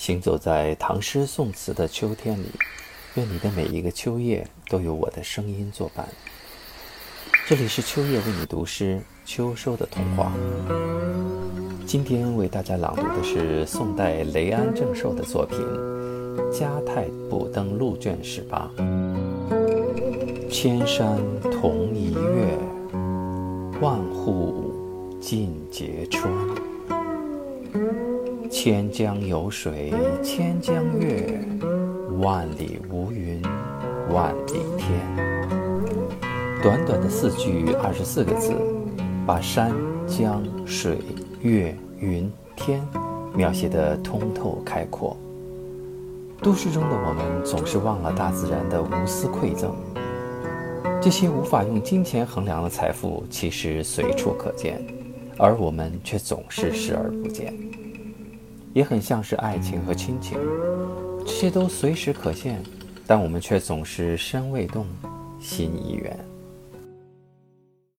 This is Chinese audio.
行走在唐诗宋词的秋天里，愿你的每一个秋夜都有我的声音作伴。这里是秋夜为你读诗，秋收的童话。今天为大家朗读的是宋代雷安正寿的作品《嘉泰补登录卷十八》。千山同一月，万户尽皆春。千江有水千江月，万里无云万里天。短短的四句二十四个字，把山江水月云天描写得通透开阔。都市中的我们总是忘了大自然的无私馈赠。这些无法用金钱衡量的财富，其实随处可见，而我们却总是视而不见。也很像是爱情和亲情，这些都随时可见，但我们却总是身未动，心已远。